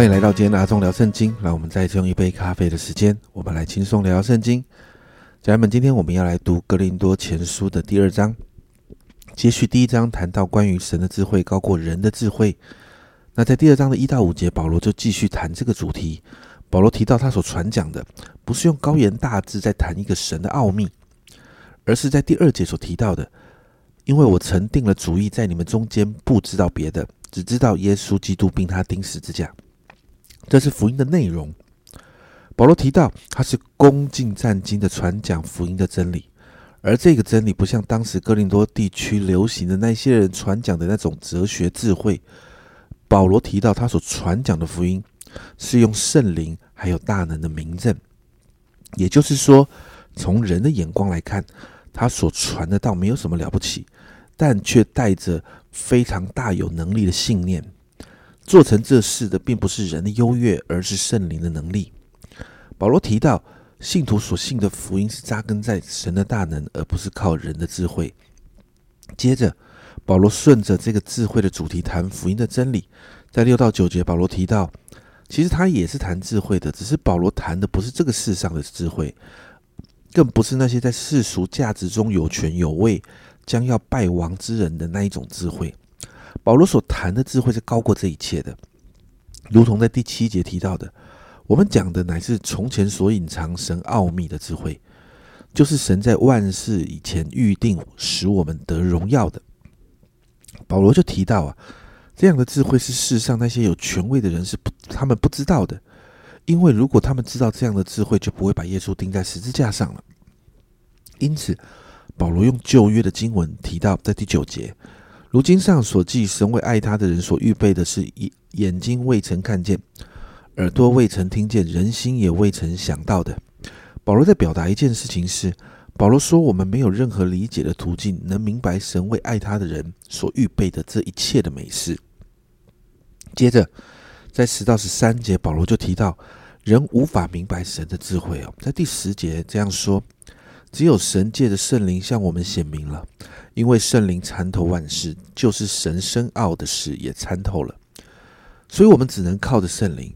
欢迎来到今天的阿忠聊圣经。让我们再次用一杯咖啡的时间，我们来轻松聊聊圣经。家人们，今天我们要来读格林多前书的第二章，接续第一章谈到关于神的智慧高过人的智慧。那在第二章的一到五节，保罗就继续谈这个主题。保罗提到他所传讲的，不是用高言大志在谈一个神的奥秘，而是在第二节所提到的，因为我曾定了主意，在你们中间不知道别的，只知道耶稣基督并他钉十字架。这是福音的内容。保罗提到，他是恭敬战经的传讲福音的真理，而这个真理不像当时哥林多地区流行的那些人传讲的那种哲学智慧。保罗提到，他所传讲的福音是用圣灵还有大能的名证，也就是说，从人的眼光来看，他所传的道没有什么了不起，但却带着非常大有能力的信念。做成这事的，并不是人的优越，而是圣灵的能力。保罗提到，信徒所信的福音是扎根在神的大能，而不是靠人的智慧。接着，保罗顺着这个智慧的主题谈福音的真理。在六到九节，保罗提到，其实他也是谈智慧的，只是保罗谈的不是这个世上的智慧，更不是那些在世俗价值中有权有位、将要败亡之人的那一种智慧。保罗所谈的智慧是高过这一切的，如同在第七节提到的，我们讲的乃是从前所隐藏神奥秘的智慧，就是神在万事以前预定使我们得荣耀的。保罗就提到啊，这样的智慧是世上那些有权威的人是不他们不知道的，因为如果他们知道这样的智慧，就不会把耶稣钉在十字架上了。因此，保罗用旧约的经文提到，在第九节。如今上所记，神为爱他的人所预备的是眼眼睛未曾看见，耳朵未曾听见，人心也未曾想到的。保罗在表达一件事情是：保罗说，我们没有任何理解的途径能明白神为爱他的人所预备的这一切的美事。接着，在十到十三节，保罗就提到人无法明白神的智慧哦。在第十节这样说。只有神界的圣灵向我们显明了，因为圣灵参透万事，就是神深奥的事也参透了，所以我们只能靠着圣灵。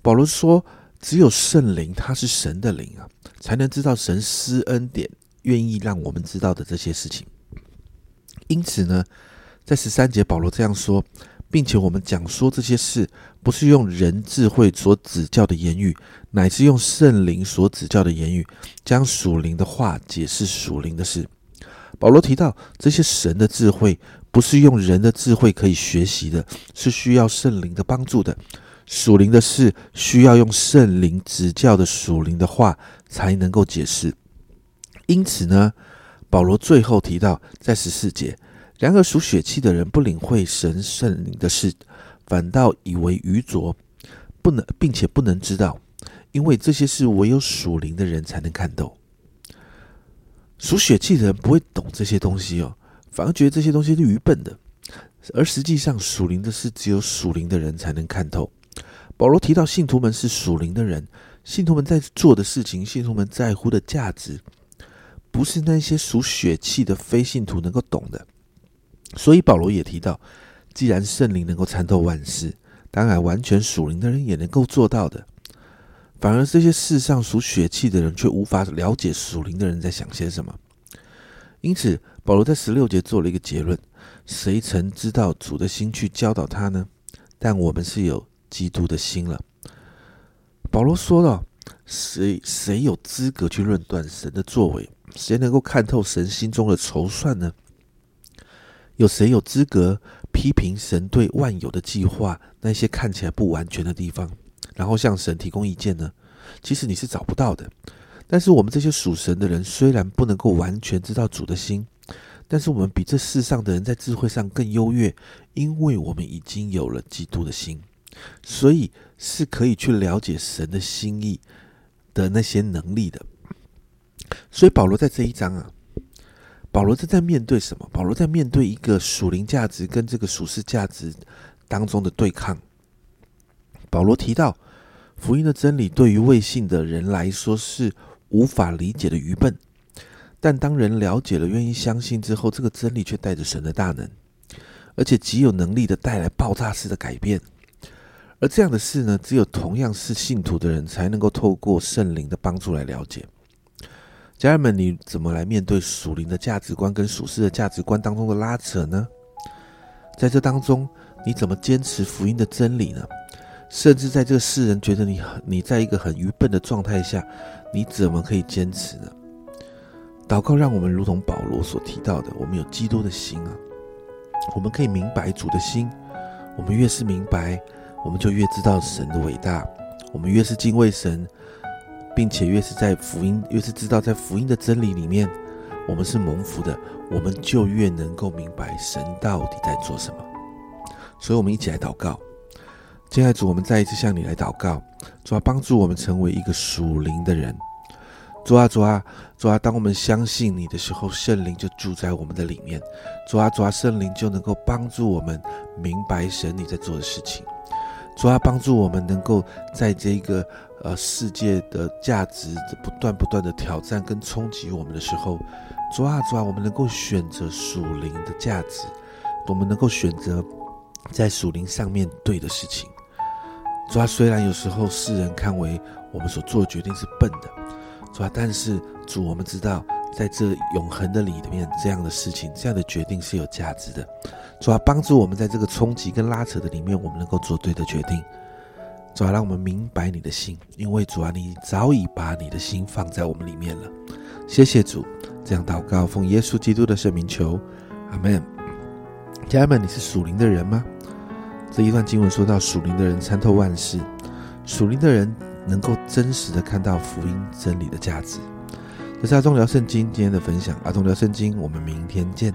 保罗说，只有圣灵，他是神的灵啊，才能知道神施恩典，愿意让我们知道的这些事情。因此呢，在十三节，保罗这样说。并且我们讲说这些事，不是用人智慧所指教的言语，乃是用圣灵所指教的言语，将属灵的话解释属灵的事。保罗提到，这些神的智慧不是用人的智慧可以学习的，是需要圣灵的帮助的。属灵的事需要用圣灵指教的属灵的话才能够解释。因此呢，保罗最后提到，在十四节。然而属血气的人不领会神圣灵的事，反倒以为愚拙，不能，并且不能知道，因为这些事唯有属灵的人才能看透。属血气的人不会懂这些东西哦，反而觉得这些东西是愚笨的。而实际上，属灵的事只有属灵的人才能看透。保罗提到信徒们是属灵的人，信徒们在做的事情，信徒们在乎的价值，不是那些属血气的非信徒能够懂的。所以保罗也提到，既然圣灵能够参透万事，当然完全属灵的人也能够做到的。反而这些世上属血气的人却无法了解属灵的人在想些什么。因此，保罗在十六节做了一个结论：谁曾知道主的心去教导他呢？但我们是有基督的心了。保罗说了：谁谁有资格去论断神的作为？谁能够看透神心中的筹算呢？有谁有资格批评神对万有的计划那些看起来不完全的地方，然后向神提供意见呢？其实你是找不到的。但是我们这些属神的人，虽然不能够完全知道主的心，但是我们比这世上的人在智慧上更优越，因为我们已经有了基督的心，所以是可以去了解神的心意的那些能力的。所以保罗在这一章啊。保罗正在面对什么？保罗在面对一个属灵价值跟这个属世价值当中的对抗。保罗提到，福音的真理对于未信的人来说是无法理解的愚笨，但当人了解了、愿意相信之后，这个真理却带着神的大能，而且极有能力的带来爆炸式的改变。而这样的事呢，只有同样是信徒的人才能够透过圣灵的帮助来了解。家人们，你怎么来面对属灵的价值观跟属世的价值观当中的拉扯呢？在这当中，你怎么坚持福音的真理呢？甚至在这个世人觉得你很你在一个很愚笨的状态下，你怎么可以坚持呢？祷告让我们如同保罗所提到的，我们有基督的心啊，我们可以明白主的心。我们越是明白，我们就越知道神的伟大；我们越是敬畏神，并且越是在福音，越是知道在福音的真理里面，我们是蒙福的，我们就越能够明白神到底在做什么。所以，我们一起来祷告。亲爱的主，我们再一次向你来祷告，主啊，帮助我们成为一个属灵的人。主啊，主啊，主啊！当我们相信你的时候，圣灵就住在我们的里面。主啊，主啊，圣灵就能够帮助我们明白神你在做的事情。主啊，帮助我们能够在这个呃世界的价值不断不断的挑战跟冲击我们的时候，主啊，主啊，我们能够选择属灵的价值，我们能够选择在属灵上面对的事情。主啊，虽然有时候世人看为我们所做的决定是笨的。主啊，但是主，我们知道，在这永恒的里面，这样的事情，这样的决定是有价值的。主啊，帮助我们在这个冲击跟拉扯的里面，我们能够做对的决定。主啊，让我们明白你的心，因为主啊，你早已把你的心放在我们里面了。谢谢主，这样祷告，奉耶稣基督的圣名求，阿门。家人们，你是属灵的人吗？这一段经文说到，属灵的人参透万事，属灵的人。能够真实的看到福音真理的价值。这是阿忠聊圣经今天的分享，阿忠聊圣经，我们明天见。